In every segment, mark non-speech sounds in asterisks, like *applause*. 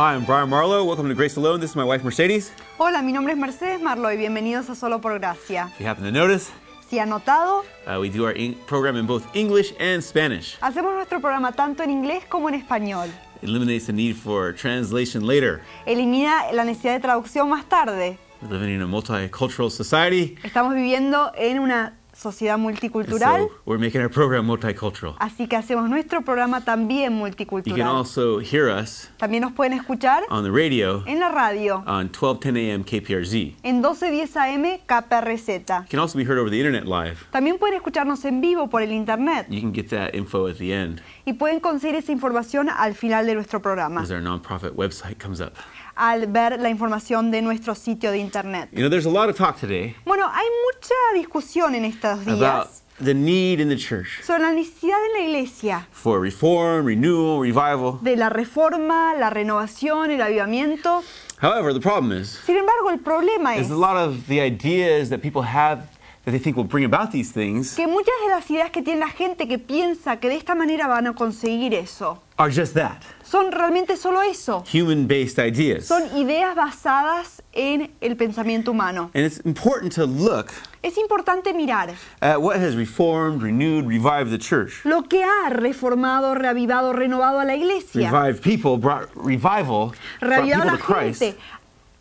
Hi, I'm Brian Marlowe. Welcome to Grace Alone. This is my wife Mercedes. Hola, mi nombre es Mercedes Marloy. Bienvenidos a Solo por Gracia. If you happen to notice, Si ha notado, uh, we do our in- program in both English and Spanish. hacemos nuestro programa tanto en inglés como en español. It eliminates the need for translation later. Elimina la necesidad de traducción más tarde. We're living in a multicultural society, Estamos viviendo en una sociedad multicultural, so we're making our program multicultural. así que hacemos nuestro programa también You can multicultural. also hear us También nos pueden escuchar on the radio en la radio on 1210 a.m. KPRZ. en 1210 AM KPRZ. You can also be heard over the internet live. También pueden escucharnos en vivo por el internet You can get that info at the end y pueden conseguir esa información al final de nuestro programa, as our nonprofit website comes up. Al ver la información de nuestro sitio de internet. You know, there's a lot of talk today Bueno, hay mucha discusión en estos about días the need in the church sobre la necesidad en la iglesia for reform, renewal, revival. de la reforma, la renovación, el avivamiento. However, the problem is, Sin embargo, el problema es is a lot of the ideas that people have that they think will bring about these things que muchas de las ideas que tiene la gente que piensa que de esta manera van a conseguir eso, are just that son realmente solo eso. human based ideas. Son ideas basadas en el pensamiento humano. And it's important to look Es importante mirar at what has reformed, renewed, revived the church. lo que ha reformado, reavivado, renovado a la iglesia. Revived people, brought revival, brought reavivado a people la to Christ gente,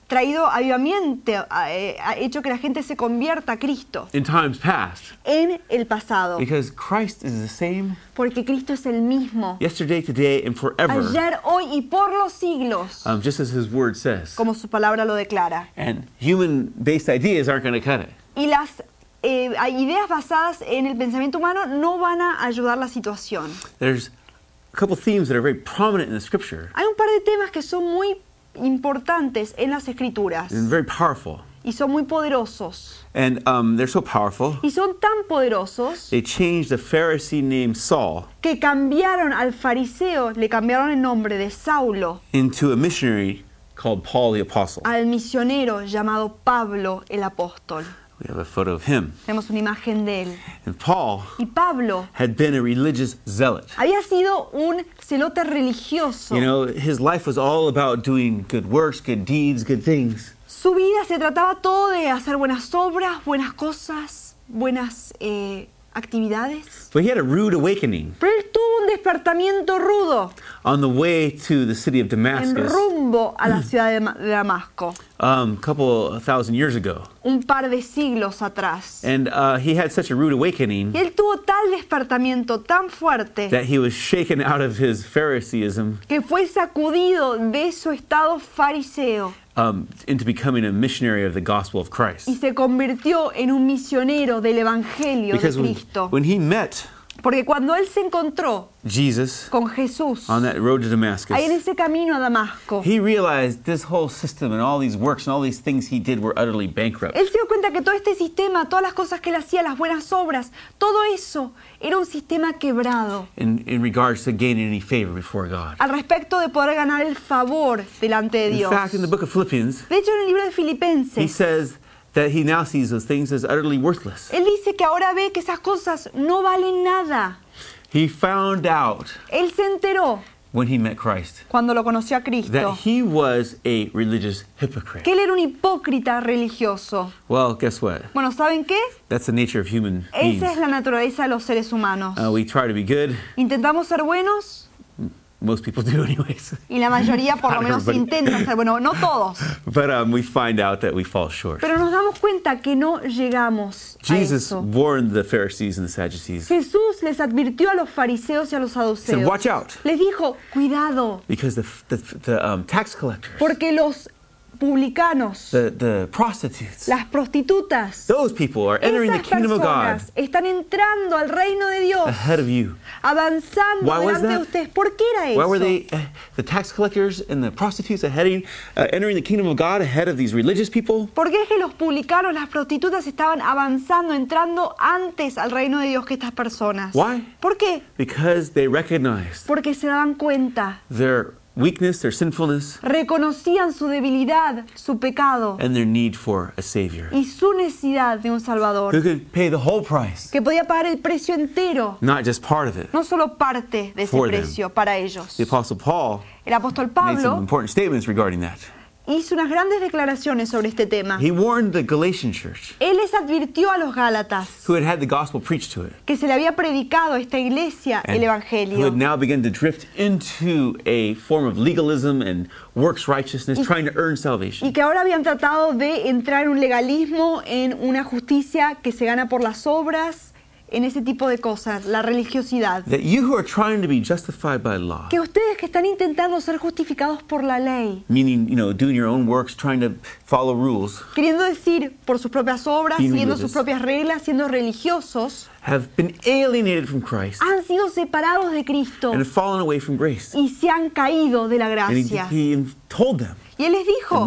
traído avivamiento, ha, eh, ha hecho que la gente se convierta a Cristo in times past. en el pasado. Because Christ is the same Porque Cristo es el mismo, yesterday, today, and forever, ayer, hoy y por los siglos, um, just as his word says. como su palabra lo declara. And human based ideas aren't going to cut it. Y las eh, ideas basadas en el pensamiento humano no van a ayudar la situación. There's a couple themes that are very prominent in the scripture Hay un par de temas que son muy importantes en las escrituras and very powerful. y son muy poderosos. And um, they're so powerful, Y son tan poderosos they changed a Pharisee named Saul que cambiaron al fariseo, le cambiaron el nombre de Saulo into a missionary called Paul the Apostle. al misionero llamado Pablo el apóstol. We have a photo of him. Tenemos una imagen de él. And Paul Y Pablo had been a religious zealot. había sido un celote religioso. You know, his life was all about doing good works, good deeds, good things. Su vida se trataba todo de hacer buenas obras, buenas cosas, buenas eh, actividades. But he had a rude awakening Pero él tuvo un despertamiento rudo on the way to the city of en Damascus rumbo a la *clears throat* ciudad de Ma- de Damasco, um, a couple thousand years ago. un par de siglos atrás. And uh, he had such a rude awakening Y él tuvo tal despertamiento tan fuerte that he was shaken out of his Phariseeism que fue sacudido de su estado fariseo um, into becoming a missionary of the gospel of Christ. y se convirtió en un misionero del Evangelio de Because when, when he met Porque cuando él se encontró Jesus con Jesús, on that road to Damascus, ahí en ese camino a Damasco, he realized this whole system and all these works and all these things he did were utterly bankrupt. él se dio cuenta que todo este sistema, todas las cosas que él hacía, las buenas obras, todo eso era un sistema quebrado In, in regards to gaining any favor before God. al respecto de poder ganar el favor delante de In Dios. fact, in the book of Philippians, De hecho, en el libro de he Filipenses, says that he now sees those things as utterly worthless. él dice que ahora ve que esas cosas no valen nada. He found out Él se enteró when he met Christ cuando lo conoció a Cristo that he was a religious hypocrite. que él era un hipócrita religioso. Well, guess what? Bueno, ¿saben qué? That's the nature of human beings. Esa es la naturaleza de los seres humanos. Uh, we try to be good. Intentamos ser buenos Most people do, anyways. y la mayoría por lo *laughs* menos intenta ser bueno, no todos, *laughs* But um, we find out that we fall short. pero nos damos cuenta que no llegamos a Jesus eso. warned the Pharisees and the Sadducees. Jesús les advirtió a los fariseos y a los He said, saduceos. "Watch out, Les dijo, cuidado, because the the, the um, tax collectors, porque los publicanos, the the prostitutes, las prostitutas, those people are entering the kingdom of God están entrando al reino de Dios, ahead of you. avanzando Why was delante de that? ustedes. ¿Por qué era Why were eso? they, uh, the tax collectors and the prostitutes, are heading, uh, entering the kingdom of God ahead of these religious people? ¿Por qué es que los publicanos, las prostitutas estaban avanzando, entrando antes al reino de Dios que estas personas? Why? ¿Por qué? Because they recognized Porque se daban cuenta their weakness, their sinfulness, reconocían su debilidad, su pecado and their need for a Savior y su necesidad de un who Salvador, could pay the whole price, que podía pagar el precio entero, not just part of it. no solo parte de ese For them. precio para ellos. The Apostle Paul El apóstol made some Pablo important statements regarding that. Hizo unas grandes declaraciones sobre este tema. He warned the Galatian church, Él les advirtió a los Gálatas who had had the gospel preached to it, que se le había predicado a esta iglesia el who Evangelio had now begun to drift into a form of legalism and works righteousness, trying to earn y salvation. que ahora habían tratado de entrar en un legalismo, en una justicia que se gana por las obras, en ese tipo de cosas, la religiosidad. That you who are trying to be justified by law, Que ustedes que están intentando ser justificados por la ley, meaning, you know, doing your own works, trying to follow rules, queriendo decir por sus propias obras, siguiendo sus propias reglas, siendo religiosos, have been alienated from Christ. han sido separados de Cristo. And have fallen away from grace. y se han caído de la And he, gracia. he told them, Y Él les dijo,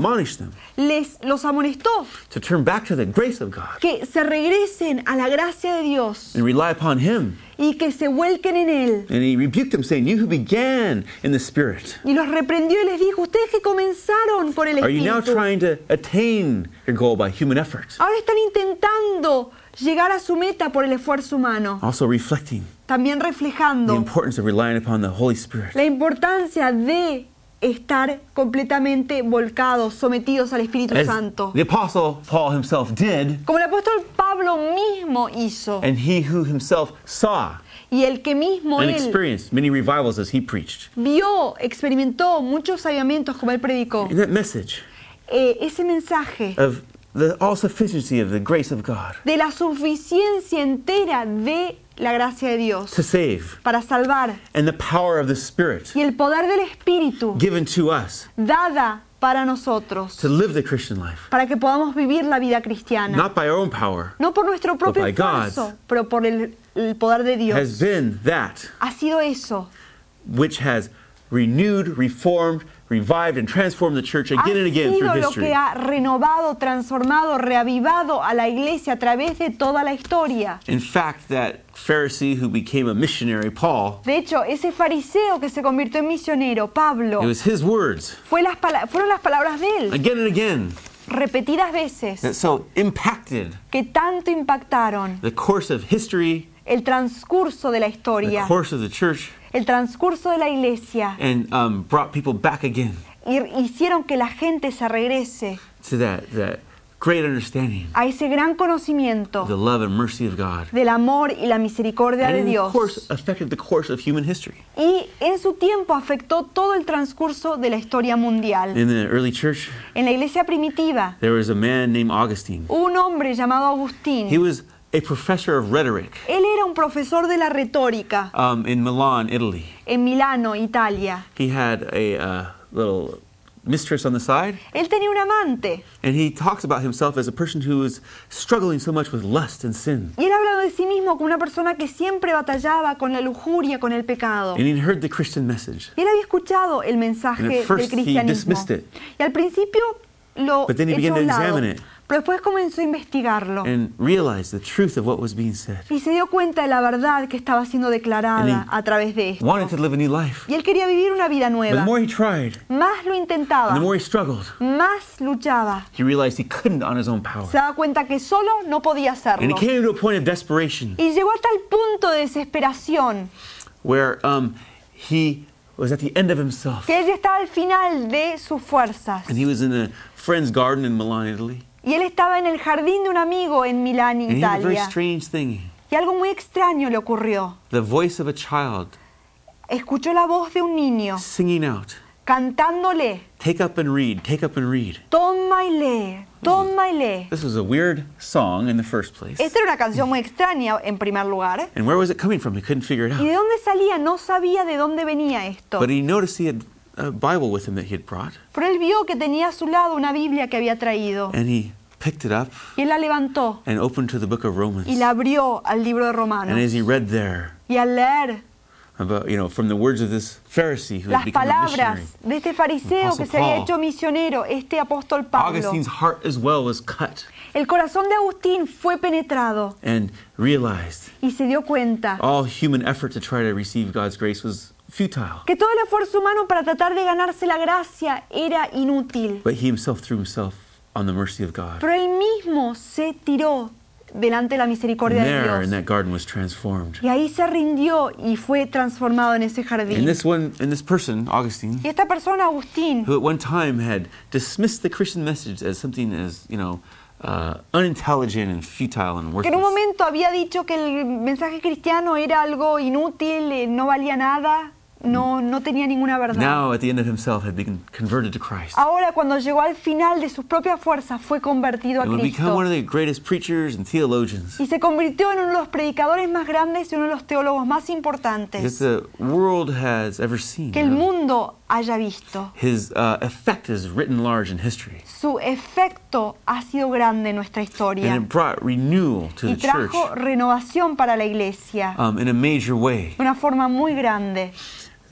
les los amonestó to turn back to the grace of God que se regresen a la gracia de Dios and rely upon Him. y que se vuelquen en Él. And he rebuked them, saying, You who began in the Spirit, Y los reprendió y les dijo, ustedes que comenzaron por el are you now Espíritu, trying to attain your goal by human effort? ahora están intentando llegar a su meta por el esfuerzo humano, Also reflecting también the reflejando importance of relying upon the Holy Spirit. la importancia de estar completamente volcados, sometidos al Espíritu As Santo. the Apostle Paul himself did, Como el apóstol Pablo mismo hizo, and he who himself saw y el que mismo and él experienced many revivals as he preached. vio, experimentó muchos avivamientos como él predicó. In that message Eh, ese mensaje of the all sufficiency of the grace of God de la suficiencia entera de la gracia de Dios to save para salvar and the power of the Spirit y el poder del Espíritu given to us dada para nosotros, to live the Christian life, para que podamos vivir la vida cristiana. not by our own power, No por nuestro propio esfuerzo, pero por el, el poder de has Dios. been that Ha sido eso. which has renewed, reformed, revived, and transformed the church again and again through sido lo history. que ha renovado, transformado, reavivado a la iglesia a través de toda la historia. In fact, that Pharisee who became a missionary, Paul, De hecho, ese fariseo que se convirtió en misionero, Pablo, it was his words fue las fueron las palabras de él, again and again repetidas veces, that so impacted que tanto impactaron the course of history, el transcurso de la the historia, course of the church, el transcurso de la iglesia, and um, brought people back again y hicieron que la gente se regrese to that, that great understanding a ese gran conocimiento the love and mercy of God. del amor y la misericordia And de Dios. course, affected the course of human history. Y en su tiempo afectó todo el transcurso de la historia mundial. In the early church, En la iglesia primitiva, there was a man named Augustine. un hombre llamado He Agustín. was a professor of rhetoric Él era un profesor de la retórica um, in Milan, Italy. en Milano, Italia. He had a uh, little mistress on the side, Él tenía un amante and he talks about himself as a person who was struggling so much with lust and sin. y él hablaba de sí mismo como una persona que siempre batallaba con la lujuria, con el pecado. And he heard the Christian message. Y él había escuchado el And mensaje at del first he cristianismo. dismissed it. Y al principio lo But then he began to examine it. Pero después comenzó a investigarlo. and realized the truth of what was being said. Y se dio cuenta de la verdad que estaba siendo declarada And he a través de esto. Wanted to live a new life. Y él quería vivir una vida But the nueva. more he tried, Más lo and intentaba, the more he struggled, más luchaba. he realized he couldn't on his own power. Se daba cuenta que solo no podía And hacerlo. he came to a point of desperation Y llegó a tal punto de desesperación where um, he was at the end of himself. que él estaba al final de sus fuerzas. And he was in a friend's garden in Milan, Italy. Y él estaba en el jardín de un amigo en Milán, And he had a very Italia. strange thing. Y algo muy extraño le ocurrió. The voice of a child Escuchó la voz de un niño singing out, cantándole, Take up and read, take up and read. toma y lee, toma y lee. This was a weird song in the first place. Esta era una canción muy extraña en primer lugar. And where was it coming from? He couldn't figure it ¿Y de out. dónde salía? No sabía de dónde venía esto. But he noticed he had Bible with him that he had brought. Pero él vio que tenía a su lado una Biblia que había traído. And he picked it up Y él la levantó and opened to the book of Romans. y la abrió al libro de And Romanos. as he read there, Y al leer about, you know, from the words of this Pharisee who las had become a missionary. palabras de este fariseo que se había hecho misionero, este apóstol Pablo. Augustine's heart as well was cut El corazón de Agustín fue penetrado and realized y se dio cuenta all human effort to try to receive God's grace was futile. que todo el esfuerzo humano para tratar de ganarse la gracia era inútil. But he himself threw himself on the mercy of God. Pero él mismo se tiró delante de la misericordia de in Dios. that garden was transformed. Y ahí se rindió y fue transformado en ese And jardín. this one and this person, Augustine, Y esta persona, Agustín, who at one time had dismissed the Christian message as something as, you know, uh, unintelligent and futile and que en un worthless. momento había dicho que el mensaje cristiano era algo inútil, eh, no valía nada, no, no tenía ninguna verdad. Now, at the end of himself, had been converted to Christ. Ahora, cuando llegó al final de sus propias fuerzas, fue convertido a And would become Cristo. one of the greatest preachers and theologians Y se convirtió en uno de los predicadores más grandes y uno de los teólogos más importantes the world has ever seen. que el mundo haya visto. His uh, effect is written large in history. Su efecto ha sido grande en nuestra And historia it brought renewal to y the church trajo renovación para la iglesia um, in a major way. de una forma muy grande.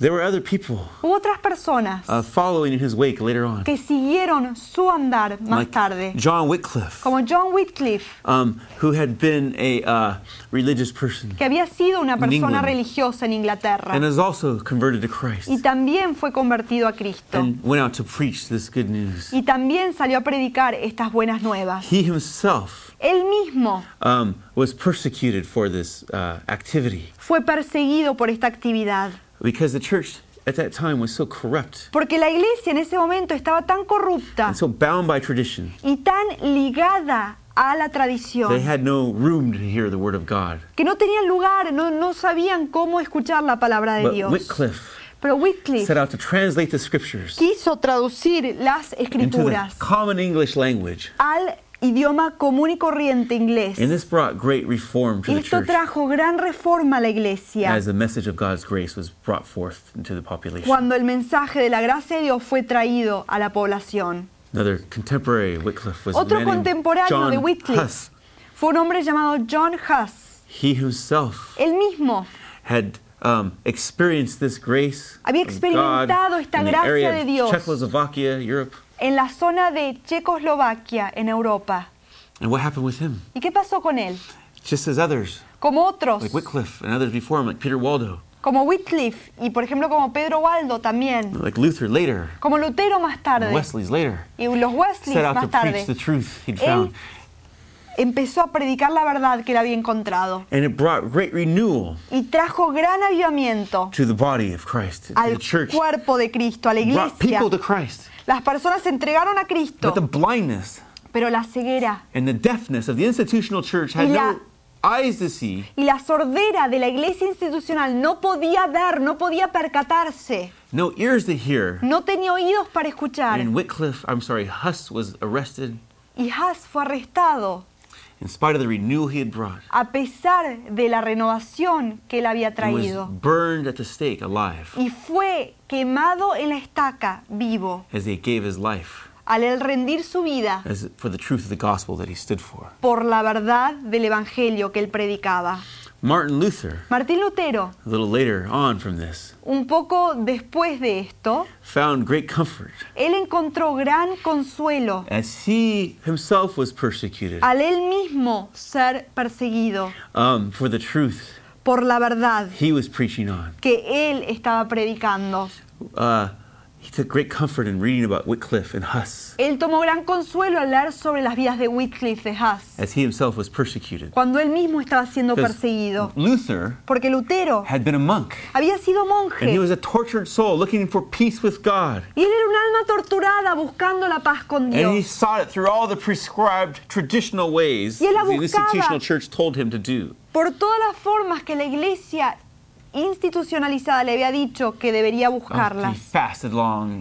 There were other people Hubo otras personas uh, following in his wake later on, que siguieron su andar más like tarde, John Wycliffe, como John Whitcliffe, um, who had been a uh, religious person que había sido una persona England. religiosa en Inglaterra and is also converted to Christ y también fue convertido a Cristo. and went out to preach this good news. Y también salió a predicar estas buenas nuevas. He himself Él mismo um, was persecuted for this uh, activity fue perseguido por esta actividad, because the church at that time was so corrupt porque la iglesia en ese momento estaba tan corrupta and so bound by tradition. y tan ligada a la They tradición had no room to hear the word of God. que no tenían lugar, no, no sabían cómo escuchar la palabra de But Dios. Wycliffe Pero Wycliffe set out to translate the scriptures quiso traducir las into the escrituras common English language. al idioma común y corriente inglés. And this brought great reform to Y the esto church trajo gran reforma a la iglesia as the message of God's grace was brought forth into the population. cuando el mensaje de la gracia de Dios fue traído a la población. Another contemporary Wycliffe was Otro contemporáneo John de Wycliffe Huss. fue un hombre llamado John Huss. He himself Él mismo had um, experienced this grace Había experimentado esta the gracia de Dios. Czechoslovakia, Europe. En la zona de Checoslovaquia, en Europa. And what happened with him? ¿Y qué pasó con él? Just as others, Como otros, like Wycliffe and others before him, like Peter Waldo, como Wycliffe y por ejemplo como Pedro Waldo también, like Luther later, como Lutero más and tarde Wesley's later, y los Wesleys set out to más preach tarde. the truth he'd found. empezó a predicar la verdad que él había encontrado And it brought great renewal y trajo gran avivamiento to the body of Christ, to the al church. cuerpo de Cristo, a la Brought iglesia. people to Christ. Las personas se entregaron a Cristo, But the blindness pero la ceguera. and the deafness of the institutional church had Y la- no eyes to see, y la sordera de la iglesia institucional no podía ver, no podía percatarse, no ears to hear. no tenía oídos para escuchar. And Wycliffe, I'm sorry, Huss was arrested. Y Huss fue arrestado in spite of the renewal he had brought. a pesar de la renovación que él había was traído. burned at the stake alive Y fue quemado en la estaca vivo as he gave his life al él rendir su vida as for the truth of the gospel that he stood for. por la verdad del evangelio que él predicaba. Martin Luther, Martín Lutero, a little later on from this, un poco después de esto, found great comfort. él encontró gran consuelo as he himself was persecuted. al él mismo ser perseguido um, for the truth. por la verdad he was preaching on. que él estaba predicando. Uh, Él tomó gran consuelo al leer sobre las vidas de Wycliffe de Huss, as he himself was persecuted. cuando él mismo estaba siendo perseguido. Luther Porque Lutero had been a monk había sido and he was monje a tortured soul looking for peace with God. y él era un alma torturada buscando la paz con And he Dios. sought it through all the prescribed traditional ways Y él la the institutional church told him to do. Por todas las formas que la iglesia institucionalizada le había dicho que debería Oh, he buscarlas.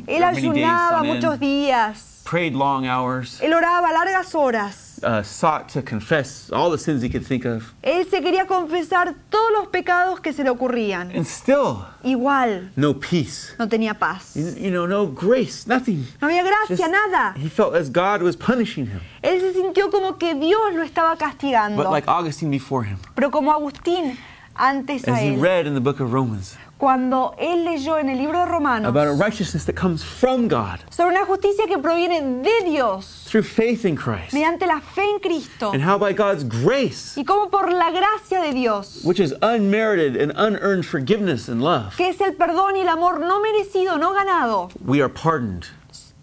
Él ayunaba muchos días, prayed long hours, él oraba largas horas, uh, sought to confess all the sins he could think of, él se quería confesar todos los pecados que se le ocurrían. and still Igual no tenía paz. You you know, no grace, nothing. No había gracia, nada. He felt as God was punishing him. Él se sintió como que Dios lo estaba castigando. But like Augustine before him, Pero como Agustín, antes a he él, read in the book of Romans, cuando él leyó en el libro de Romanos about a righteousness that comes from God. sobre una justicia que proviene de Dios through faith in Christ, mediante la fe en Cristo and how by God's grace, y como por la gracia de Dios, which is unmerited and unearned forgiveness and love, que es el perdón y el amor no merecido, no ganado, we are pardoned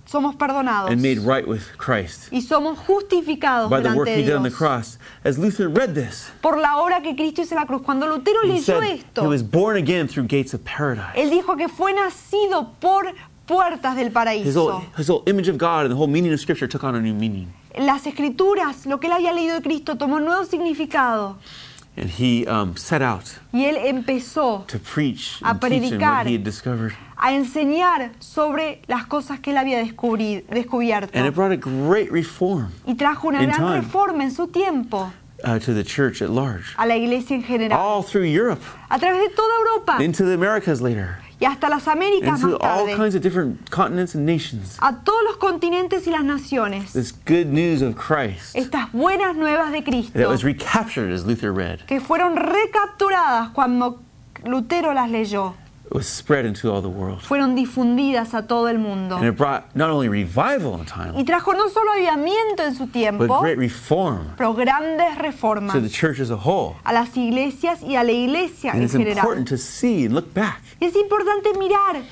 somos perdonados and made right with Christ y somos justificados by the work delante he de did on the Dios cross. As Luther read this, por la obra que Cristo hizo en la cruz. Cuando Lutero he leyó said esto, he was born again through gates of paradise. él dijo que fue nacido por puertas del His paraíso. whole, his whole image of God and the whole meaning of Scripture took on a new meaning. Las escrituras, lo que él había leído de Cristo, tomó nuevo significado And he um, set out y él empezó to preach A and teach him predicar. what he had discovered. a enseñar sobre las cosas que él había descubri- descubierto. And it brought a great reform Y trajo una in gran time. reforma en su tiempo uh, to the church at large, a la iglesia en general, all through Europe, a través de toda Europa into the Americas later, y hasta las Américas más tarde, a todos los continentes y las naciones. This good news of Christ. Estas buenas nuevas de that Cristo was recaptured as Luther read. Que fueron recapturadas cuando Lutero las leyó, was spread into all the world. fueron difundidas a todo el mundo. And it brought not only revival in time, Y trajo no solo avivamiento en su but tiempo, great reform pero grandes to reformas the church as a whole. a las iglesias y a la iglesia And en it's general. important to see and look back Y es importante mirar, mi-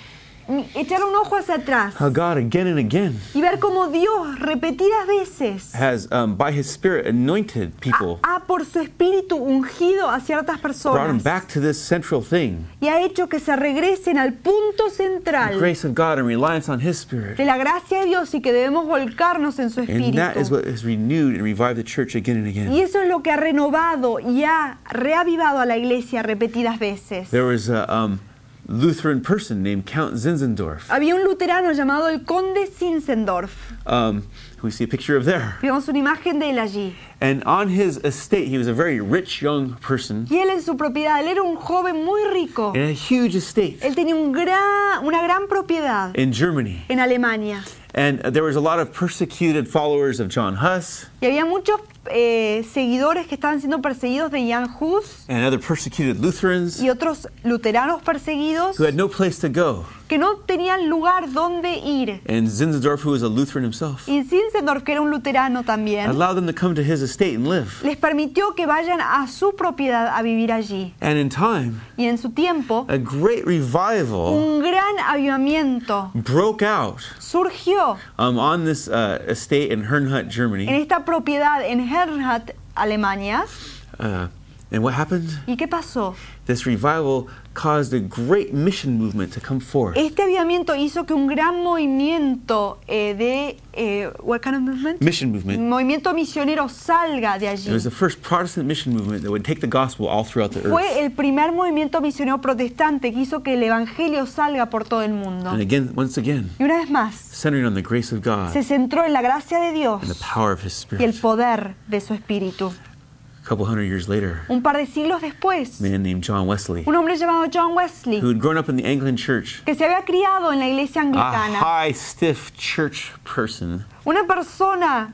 echar un ojo hacia atrás how God again and again y ver cómo Dios repetidas veces has, um, by His Spirit, anointed people, ha por su espíritu ungido a ciertas brought them personas back to this central thing y ha hecho que se regresen al punto the central grace of God and reliance on His Spirit. de la gracia de Dios y que debemos volcarnos en su And that is espíritu. what has renewed and revived the church again and Y eso es lo que ha renovado y ha reavivado a la iglesia repetidas veces. There was a um, Lutheran person named Count Zinzendorf, Había un luterano llamado el conde Zinzendorf. um, we see a picture of there. Vemos una imagen de él allí. And on his estate, he was a very rich young person Y él en su propiedad, él era un joven muy rico. in a huge estate Él tenía un gran, una gran propiedad in Germany. en Alemania. And there was a lot of persecuted followers of John Huss Y había muchos eh, seguidores que estaban siendo perseguidos de Jan Hus and other persecuted Lutherans y otros luteranos perseguidos who had no place to go. que no tenían lugar donde ir. And Zinzendorf, who was a Lutheran himself, Y Zinzendorf, que era un luterano también, allowed them to come to his estate and live. les permitió que vayan a su propiedad a vivir allí. And in time, Y en su tiempo, a great revival un gran avivamiento broke out surgió um, on this uh, estate in Herrnhut, en Germany. esta propiedad en Herrnhut, Alemania. Uh, and what happened? ¿Y qué pasó? This revival caused a great mission movement to come forth. Este avivamiento hizo que un gran movimiento eh, de... eh, what kind of movement? Mission movement. Movimiento misionero salga de It was allí. the first Protestant mission movement that would take the gospel all throughout the earth. Fue el primer movimiento misionero protestante que hizo que el evangelio salga por todo el mundo. And again, once again, Y una vez más, centering on the grace of God se centró en la gracia de Dios and the power of His y el poder de su espíritu. A couple hundred years later, Un par de siglos después, a man named John Wesley, un hombre llamado John Wesley, who had grown up in the Anglican church, que se había criado en la iglesia a anglicana, high, stiff church person, una persona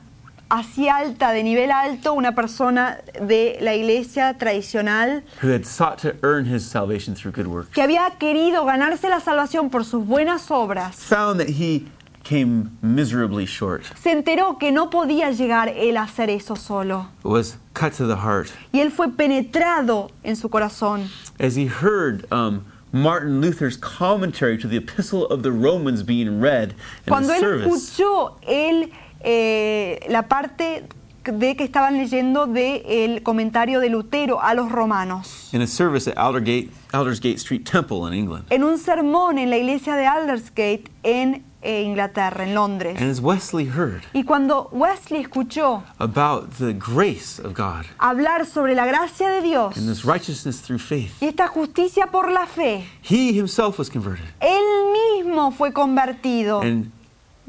así alta, de nivel alto, una persona de la iglesia tradicional, who had sought to earn his salvation through good works, que había querido ganarse la salvación por sus buenas obras, found that he came miserably short, se enteró que no podía llegar él a hacer eso solo. was cut to the heart Y él fue penetrado en su corazón as he heard um, Martin Luther's commentary to the Epistle of the Romans being read in Cuando the él service. escuchó él, eh, la parte de que estaban leyendo del comentario de Lutero a los romanos, In a service at Aldergate, Aldersgate Street Temple in England. en un sermón en la iglesia de Aldersgate en eh, Inglaterra, en Londres. And as Wesley heard Y cuando Wesley escuchó about the grace of God hablar sobre la gracia de Dios and this righteousness through faith, y esta justicia por la fe, he himself was converted él mismo fue convertido and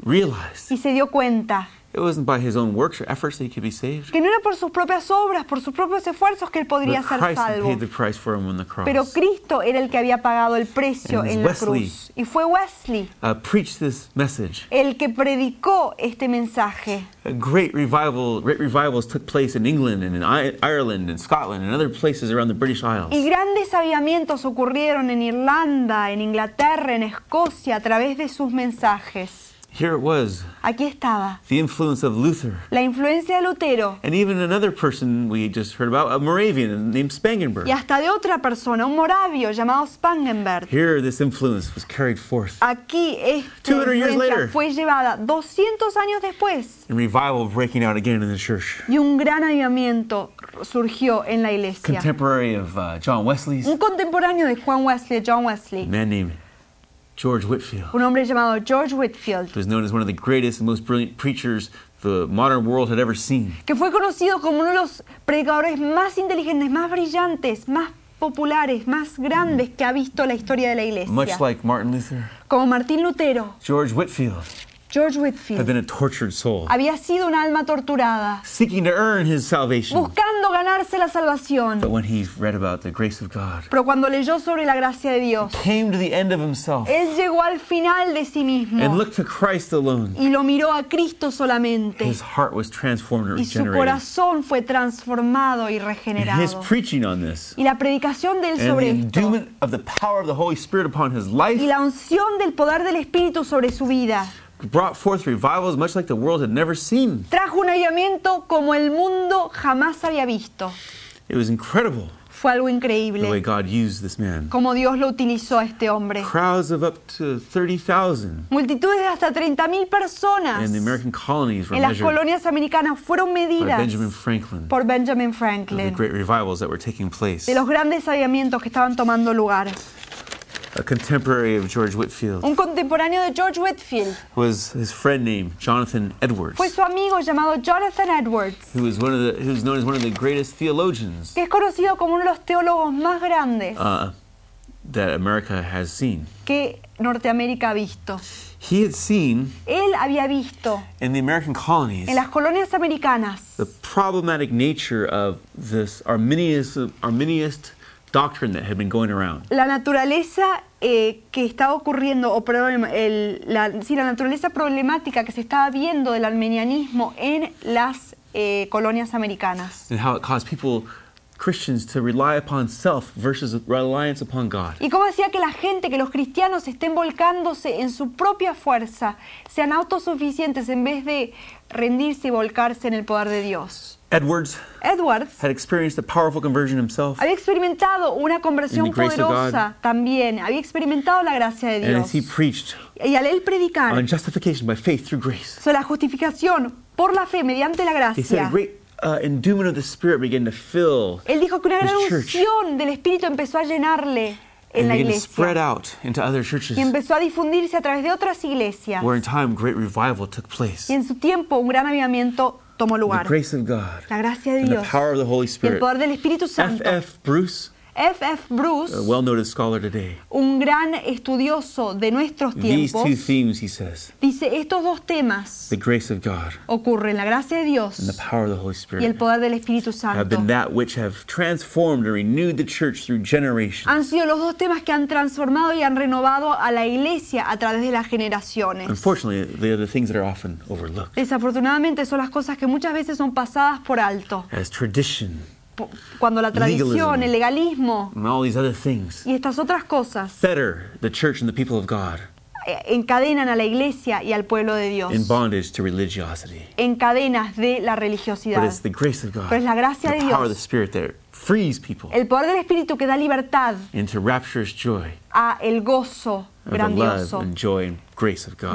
realized y se dio cuenta It wasn't by his own works or efforts that he could be saved. que no era por sus propias obras, por sus propios esfuerzos que él podría But ser Christ salvo. paid the price for him on the cross. Pero Cristo era el que había pagado el precio And en la Wesley. cruz. Y fue Wesley uh, preached this message. el que predicó este mensaje. A great revival, great revivals took place in England and in Ireland and Scotland and other places around the British Isles. Y grandes avivamientos ocurrieron en Irlanda, en Inglaterra, en Escocia, a través de sus mensajes. Here it was, Aquí estaba the influence of Luther. la influencia de Lutero And even another person we just heard about, a Moravian named Spangenberg. y hasta de otra persona, un moravio llamado Spangenberg. Here, this influence was carried forth Aquí esta 200 years later. fue llevada 200 años después and revival breaking out again in the church. y un gran avivamiento surgió en la iglesia. Contemporary of uh, John Wesley's, Un contemporáneo de Juan Wesley, John Wesley, a man named George Whitfield, un hombre llamado George Whitfield, who was known as one of the greatest and most brilliant preachers the modern world had ever seen. que fue conocido como uno de los predicadores más inteligentes, más brillantes, más populares, más grandes que ha visto la historia de la Much iglesia. like Martin Luther, Como Martín Lutero, George Whitfield George had Whitfield been a tortured soul, había sido un alma torturada, seeking to earn his salvation. buscando ganarse la But salvación. when he read about the grace of God, Pero cuando leyó sobre la gracia de Dios, came to the end of himself él llegó al final de sí and mismo looked to Christ alone, y lo miró a Cristo solamente. his heart was transformed and Y su regenerated. corazón fue transformado y And his regenerado. preaching on this Y la predicación de él and the sobre esto endowment of the power of the Holy Spirit upon his life y la unción del poder del Espíritu sobre su vida brought forth revivals much like the world had never seen. trajo un avivamiento como el mundo jamás había visto. It was incredible Fue algo the way increíble God used this man. como Dios lo utilizó a este hombre. Crowds of up to 30,000 Multitudes de hasta 30.000 personas in the American colonies were en las colonias americanas fueron by medidas Benjamin Franklin por Benjamin of the Franklin, great revivals that were taking place. de los grandes avivamientos que estaban tomando lugar. A contemporary of George Whitfield Un contemporáneo de George Whitfield was his friend named Jonathan Edwards, fue su amigo llamado Jonathan Edwards, who was one of the who was known as one of the greatest theologians que es conocido como uno de los teólogos más grandes uh, that America has seen. que Norteamérica ha visto. He had seen Él había visto in the American colonies en las colonias americanas the problematic nature of this Arminius, Arminianist doctrine that had been going around. la naturaleza eh, que estaba ocurriendo, o problema- el- la, sí, la naturaleza problemática que se estaba viendo del armenianismo en las eh, colonias americanas. and how it caused people, Christians, to rely upon self versus reliance upon God. Y cómo hacía que la gente, que los cristianos estén volcándose en su propia fuerza, sean autosuficientes en vez de rendirse y volcarse en el poder de Dios. Edwards Edwards had experienced a powerful conversion himself, había experimentado una conversión In the grace of poderosa también, había experimentado la gracia de and as Dios. he preached Y al él predicar on justification by faith through grace, sobre la justificación por la fe mediante la he said a gracia, great uh, endowment of the Spirit began to fill él dijo que una gran his church. unción del Espíritu empezó a llenarle en and la began to spread iglesia out into other churches, y empezó a difundirse a través de otras iglesias. where in time great revival took place. Y en su tiempo un gran avivamiento tomó lugar. grace of God La gracia de Dios power of the Holy y el poder del Espíritu Santo. F. F. Bruce, a well-noted scholar today, un gran estudioso de nuestros these tiempos, two themes, he says, dice estos dos temas the grace of God ocurren, la gracia de Dios and the power of the Holy y el Spirit, poder del Espíritu have Santo. been that which have transformed and renewed the church through generations. Han sido los dos temas que han transformado y han renovado a la iglesia a través de las generaciones. Unfortunately, they are the things that are often overlooked Desafortunadamente son las cosas que muchas veces son pasadas por alto. as tradition Cuando la tradición, Legalism. el legalismo and all these other things y estas otras cosas fetter the church and the people of God eh, encadenan a la iglesia y al pueblo de Dios in bondage to religiosity. en cadenas de la But religiosidad. it's the grace of God, Pero es la gracia the de power of Dios. the Spirit that frees people El poder del Espíritu que da libertad into rapturous joy a el gozo of the love grandioso and joy and.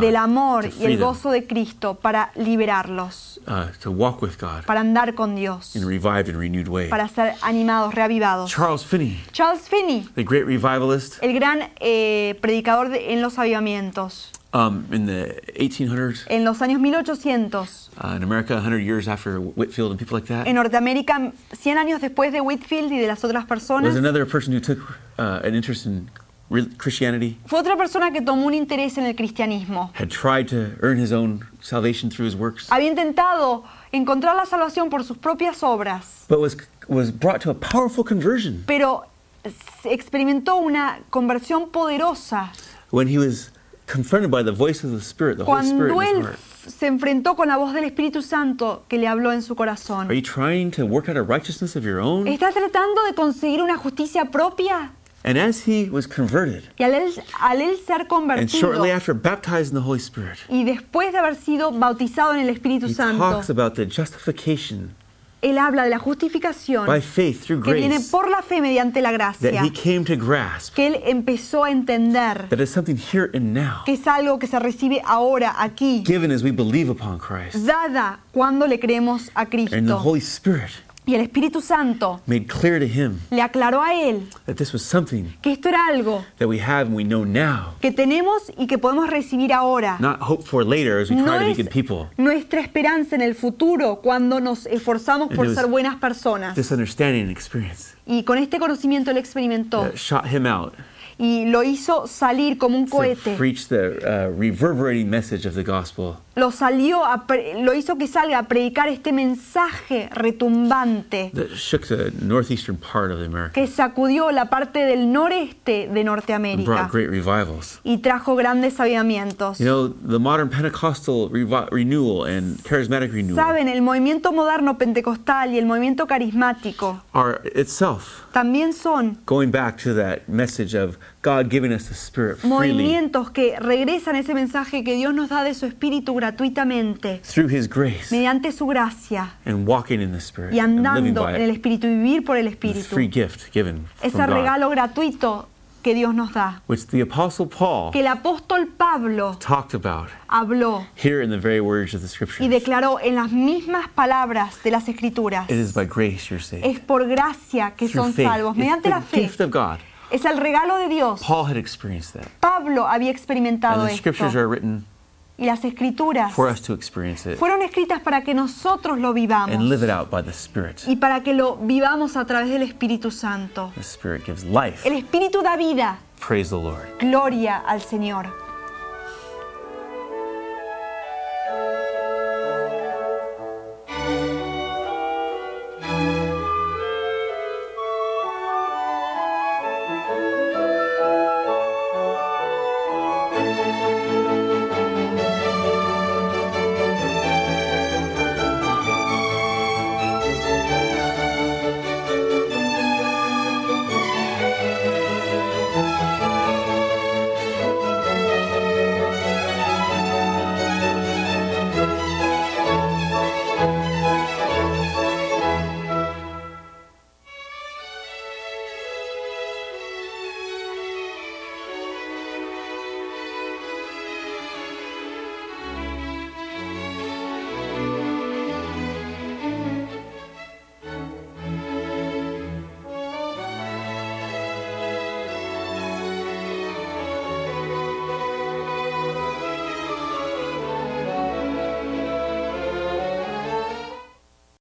Del amor y el gozo de Cristo para liberarlos, uh, to walk with God para andar con Dios, in revived and renewed way. para ser animados, reavivados. Charles Finney, Charles Finney, the great revivalist el gran eh, predicador de- en los avivamientos, um, in the 1800s en los años 1800, uh, in America, 100 years after Whitfield and people like that, en Norteamérica, 100 años después de Whitfield y de las otras was personas, another person who took uh, an interest in Christianity, Fue otra persona que tomó un interés en el cristianismo. had tried to earn his own salvation through his works, Había intentado encontrar la salvación por sus propias obras, but was, was brought to a powerful conversion pero experimentó una conversión poderosa when he was confronted by the voice of the Spirit, the Holy Spirit cuando in his heart. se enfrentó con la voz del Espíritu Santo que le habló en su Are corazón. you trying to work out a righteousness of your own? ¿Estás tratando de conseguir una justicia propia? And as he was converted, Y al él, al él ser and convertido shortly after baptized in the Holy Spirit, y después de haber sido bautizado en el Espíritu he Santo, talks about the justification él habla de la justificación by faith through que viene grace por la fe mediante la that gracia, he came to grasp que él empezó a entender that is something here and now, que es algo que se recibe ahora, aquí, given as we believe upon Christ. dada cuando le creemos a And the Cristo. Holy Spirit Y el Espíritu Santo made clear to him le aclaró a él that this was something que esto era algo that we have and we know now, que tenemos y que podemos recibir ahora. not hope for later as we No try to be es good people. nuestra esperanza en el futuro cuando nos esforzamos por And was ser buenas personas. This understanding and experience Y con este conocimiento él experimentó that shot him out y lo hizo salir como un cohete. the uh, reverberating message of the gospel Lo salió a lo hizo que salga a predicar este mensaje retumbante that shook the northeastern part of America que sacudió la parte del noreste de Norteamérica y trajo grandes avivamientos. You know, the modern Pentecostal renewal and charismatic renewal Saben, el movimiento moderno pentecostal y el movimiento carismático are itself también son going back to that message of God giving us the Spirit freely. movimientos que regresan ese mensaje que Dios nos da de su espíritu gratuitamente. Through His grace. Mediante su gracia. And walking in the Spirit y and living andando by en el it. espíritu y vivir por el espíritu. free gift given Ese from God, regalo gratuito que Dios nos da. which the Apostle Paul Que el apóstol Pablo talked about habló here in the very words of the y declaró en las mismas palabras de las escrituras. It is by grace you're saved. Es por gracia que Through son faith. salvos, It's mediante the la fe. gift of God. Es el regalo de Dios. Paul had experienced that. Pablo había experimentado And the esto. Scriptures are written Y las escrituras for us to experience it fueron escritas para que nosotros lo and vivamos live it out by the Spirit. y para que lo vivamos a través del Espíritu Santo. The Spirit gives life. El Espíritu da vida. Praise the Lord. Gloria al Señor.